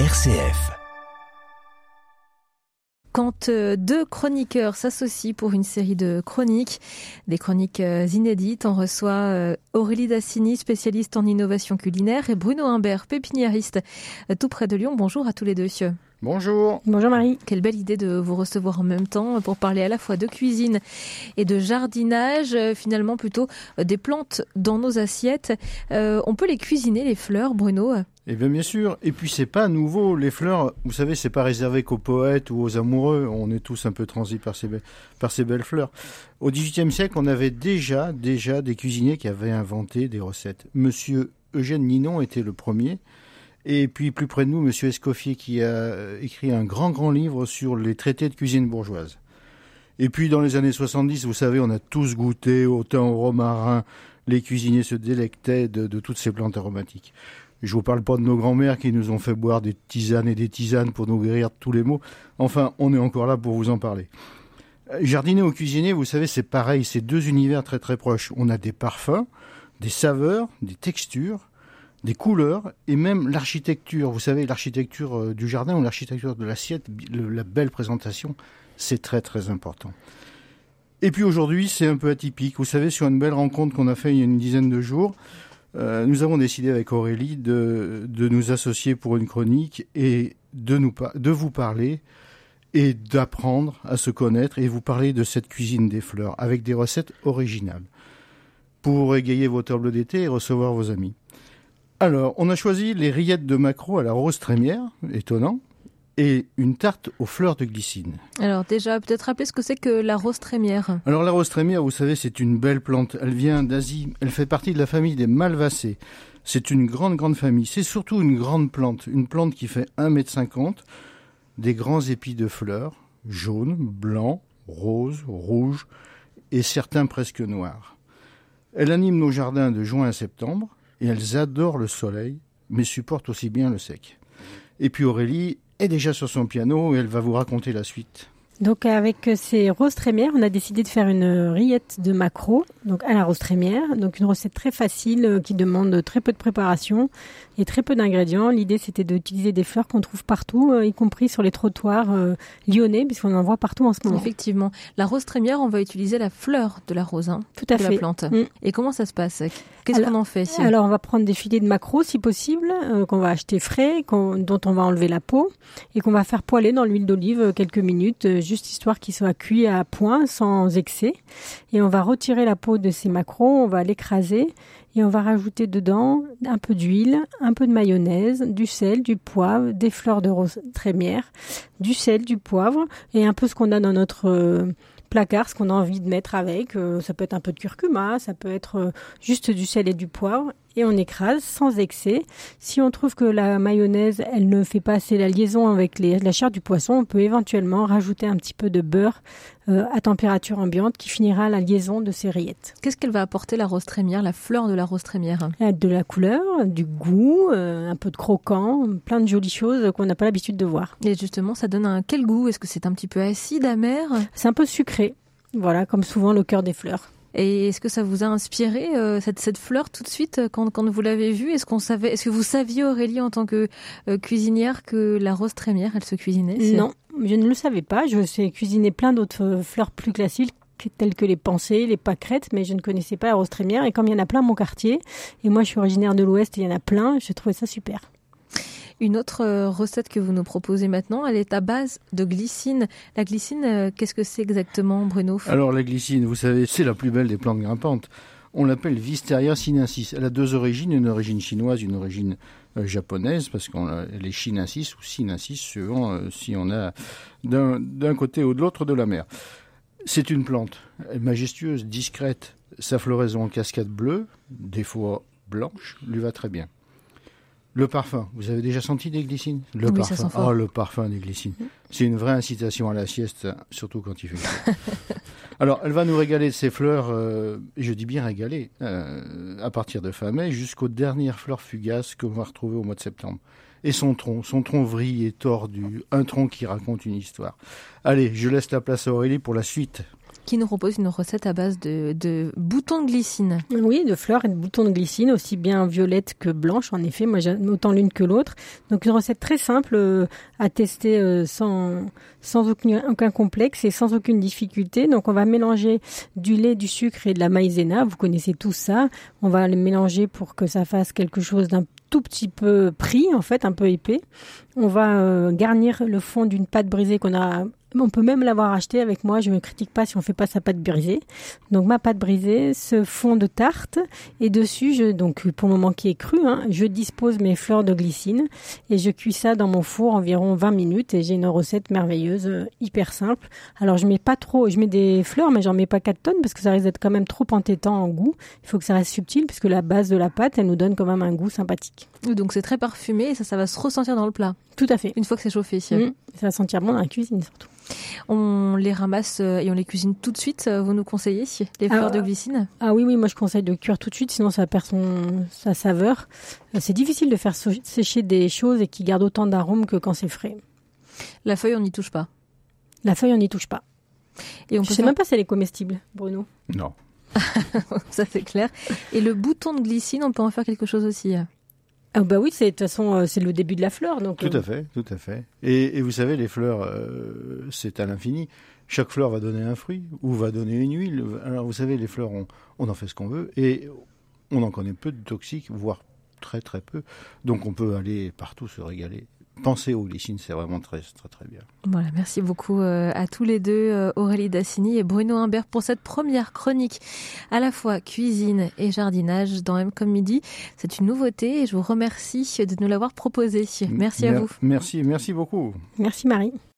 RCF. Quand euh, deux chroniqueurs s'associent pour une série de chroniques, des chroniques euh, inédites, on reçoit euh, Aurélie Dassini, spécialiste en innovation culinaire, et Bruno Humbert, pépiniériste, tout près de Lyon. Bonjour à tous les deux. Bonjour. Bonjour Marie. Quelle belle idée de vous recevoir en même temps pour parler à la fois de cuisine et de jardinage, finalement plutôt des plantes dans nos assiettes. on peut les cuisiner, les fleurs, Bruno? Eh bien, bien sûr. Et puis, c'est pas nouveau. Les fleurs, vous savez, c'est pas réservé qu'aux poètes ou aux amoureux. On est tous un peu transis par ces, belles fleurs. Au XVIIIe siècle, on avait déjà, déjà des cuisiniers qui avaient inventé des recettes. Monsieur Eugène Ninon était le premier. Et puis, plus près de nous, Monsieur Escoffier qui a écrit un grand, grand livre sur les traités de cuisine bourgeoise. Et puis, dans les années 70, vous savez, on a tous goûté autant au romarin. Les cuisiniers se délectaient de toutes ces plantes aromatiques. Je vous parle pas de nos grands-mères qui nous ont fait boire des tisanes et des tisanes pour nous guérir de tous les maux. Enfin, on est encore là pour vous en parler. Euh, jardiner ou cuisiner, vous savez, c'est pareil, c'est deux univers très très proches. On a des parfums, des saveurs, des textures, des couleurs et même l'architecture. Vous savez, l'architecture euh, du jardin ou l'architecture de l'assiette, la belle présentation, c'est très très important. Et puis aujourd'hui, c'est un peu atypique. Vous savez, sur une belle rencontre qu'on a fait il y a une dizaine de jours, euh, nous avons décidé avec Aurélie de, de, nous associer pour une chronique et de, nous, de vous parler et d'apprendre à se connaître et vous parler de cette cuisine des fleurs avec des recettes originales pour égayer vos tables d'été et recevoir vos amis. Alors, on a choisi les rillettes de maquereau à la rose trémière, étonnant, et une tarte aux fleurs de glycine. Alors déjà, peut-être rappeler ce que c'est que la rose trémière. Alors la rose trémière, vous savez, c'est une belle plante. Elle vient d'Asie. Elle fait partie de la famille des malvacées. C'est une grande, grande famille. C'est surtout une grande plante. Une plante qui fait 1,50 m, des grands épis de fleurs, jaunes, blancs, roses, rouges, et certains presque noirs. Elle anime nos jardins de juin à septembre, et elles adorent le soleil, mais supportent aussi bien le sec. Et puis Aurélie, est déjà sur son piano et elle va vous raconter la suite. Donc avec ces roses trémières, on a décidé de faire une rillette de maquereau, donc à la rose trémière, donc une recette très facile euh, qui demande très peu de préparation et très peu d'ingrédients. L'idée c'était d'utiliser des fleurs qu'on trouve partout, euh, y compris sur les trottoirs euh, lyonnais, puisqu'on en voit partout en ce moment. Effectivement, la rose trémière, on va utiliser la fleur de la rose, hein, tout à de fait. la plante. Mm. Et comment ça se passe Qu'est-ce qu'on en fait Alors on va prendre des filets de maquereau si possible, qu'on va acheter frais, dont on va enlever la peau et qu'on va faire poêler dans l'huile d'olive quelques minutes juste histoire qu'il soit cuit à point sans excès. Et on va retirer la peau de ces maquereaux, on va l'écraser et on va rajouter dedans un peu d'huile, un peu de mayonnaise, du sel, du poivre, des fleurs de rose trémière, du sel, du poivre et un peu ce qu'on a dans notre euh, placard, ce qu'on a envie de mettre avec. Euh, ça peut être un peu de curcuma, ça peut être euh, juste du sel et du poivre et on écrase sans excès. Si on trouve que la mayonnaise, elle ne fait pas assez la liaison avec la chair du poisson, on peut éventuellement rajouter un petit peu de beurre euh, à température ambiante qui finira la liaison de ces rillettes. Qu'est-ce qu'elle va apporter la rose trémière, la fleur de la rose trémière? De la couleur, du goût, euh, un peu de croquant, plein de jolies choses qu'on n'a pas l'habitude de voir. Et justement, ça donne un quel goût? Est-ce que c'est un petit peu acide, amer? C'est un peu sucré. Voilà, comme souvent le cœur des fleurs. Et est-ce que ça vous a inspiré euh, cette, cette fleur tout de suite euh, quand, quand vous l'avez vue? Est-ce qu'on savait, est-ce que vous saviez Aurélie en tant que euh, cuisinière que la rose trémière, elle se cuisinait? Non, je ne le savais pas. Je sais cuisiner plein d'autres fleurs plus classiques telles que les pensées, les pâquerettes, mais je ne connaissais pas la rose trémière. Et comme il y en a plein dans mon quartier, et moi je suis originaire de l'Ouest il y en a plein, je trouvais ça super. Une autre euh, recette que vous nous proposez maintenant, elle est à base de glycine. La glycine, euh, qu'est-ce que c'est exactement, Bruno? Alors la glycine, vous savez, c'est la plus belle des plantes grimpantes. On l'appelle Wisteria sinensis. Elle a deux origines, une origine chinoise, une origine euh, japonaise, parce qu'elle est chinensis ou sinensis, suivant si on a d'un côté ou de l'autre de la mer. C'est une plante majestueuse, discrète. Sa floraison en cascade bleue, des fois blanche, lui va très bien. Le parfum, vous avez déjà senti des glycines? Le parfum. oh, le parfum des glycines. C'est une vraie incitation à la sieste, surtout quand il fait chaud. Alors, elle va nous régaler de ses fleurs, euh, je dis bien régaler, euh, à partir de fin mai jusqu'aux dernières fleurs fugaces qu'on va retrouver au mois de septembre. Et son tronc, son tronc vrille et tordu, un tronc qui raconte une histoire. Allez, je laisse la place à Aurélie pour la suite. Qui nous propose une recette à base de, de boutons de glycine. Oui, de fleurs et de boutons de glycine, aussi bien violettes que blanches. En effet, moi j'aime autant l'une que l'autre. Donc une recette très simple euh, à tester euh, sans sans aucun, aucun complexe et sans aucune difficulté. Donc on va mélanger du lait, du sucre et de la maïzena. Vous connaissez tout ça. On va les mélanger pour que ça fasse quelque chose d'un tout petit peu pris, en fait, un peu épais. On va euh, garnir le fond d'une pâte brisée qu'on a on peut même l'avoir acheté avec moi. Je ne critique pas si on fait pas sa pâte brisée. Donc ma pâte brisée, ce fond de tarte et dessus, je, donc pour le moment qui est cru, hein, je dispose mes fleurs de glycine et je cuis ça dans mon four environ 20 minutes et j'ai une recette merveilleuse, euh, hyper simple. Alors je mets pas trop, je mets des fleurs mais j'en mets pas 4 tonnes parce que ça risque d'être quand même trop entêtant en goût. Il faut que ça reste subtil puisque la base de la pâte, elle nous donne quand même un goût sympathique. Donc c'est très parfumé et ça, ça va se ressentir dans le plat. Tout à fait. Une fois que c'est chauffé. Mmh. ça va sentir bon dans la cuisine surtout. On les ramasse euh, et on les cuisine tout de suite. Euh, vous nous conseillez les fleurs de glycine Ah oui, oui, moi je conseille de cuire tout de suite, sinon ça perd son, sa saveur. Euh, c'est difficile de faire sécher des choses et qui gardent autant d'arômes que quand c'est frais. La feuille, on n'y touche pas? La feuille, on n'y touche pas. Et on je ne sais même pas si elle est comestible, Bruno. Non. ça c'est clair. Et le bouton de glycine, on peut en faire quelque chose aussi. Ah bah oui, c'est de toute façon euh, c'est le début de la fleur donc. Tout à fait, tout à fait. Et, vous savez, les fleurs, euh, c'est à l'infini. Chaque fleur va donner un fruit ou va donner une huile. Alors vous savez, les fleurs, on, on en fait ce qu'on veut et on en connaît peu de toxiques, voire très très peu. Donc on peut aller partout se régaler penser aux glycines, c'est vraiment très, très, très bien. Voilà, merci beaucoup euh, à tous les deux, euh, Aurélie Dassini et Bruno Imbert, pour cette première chronique à la fois cuisine et jardinage dans M comme midi. C'est une nouveauté et je vous remercie de nous l'avoir proposé. Merci à vous. Merci, merci beaucoup. Merci Marie.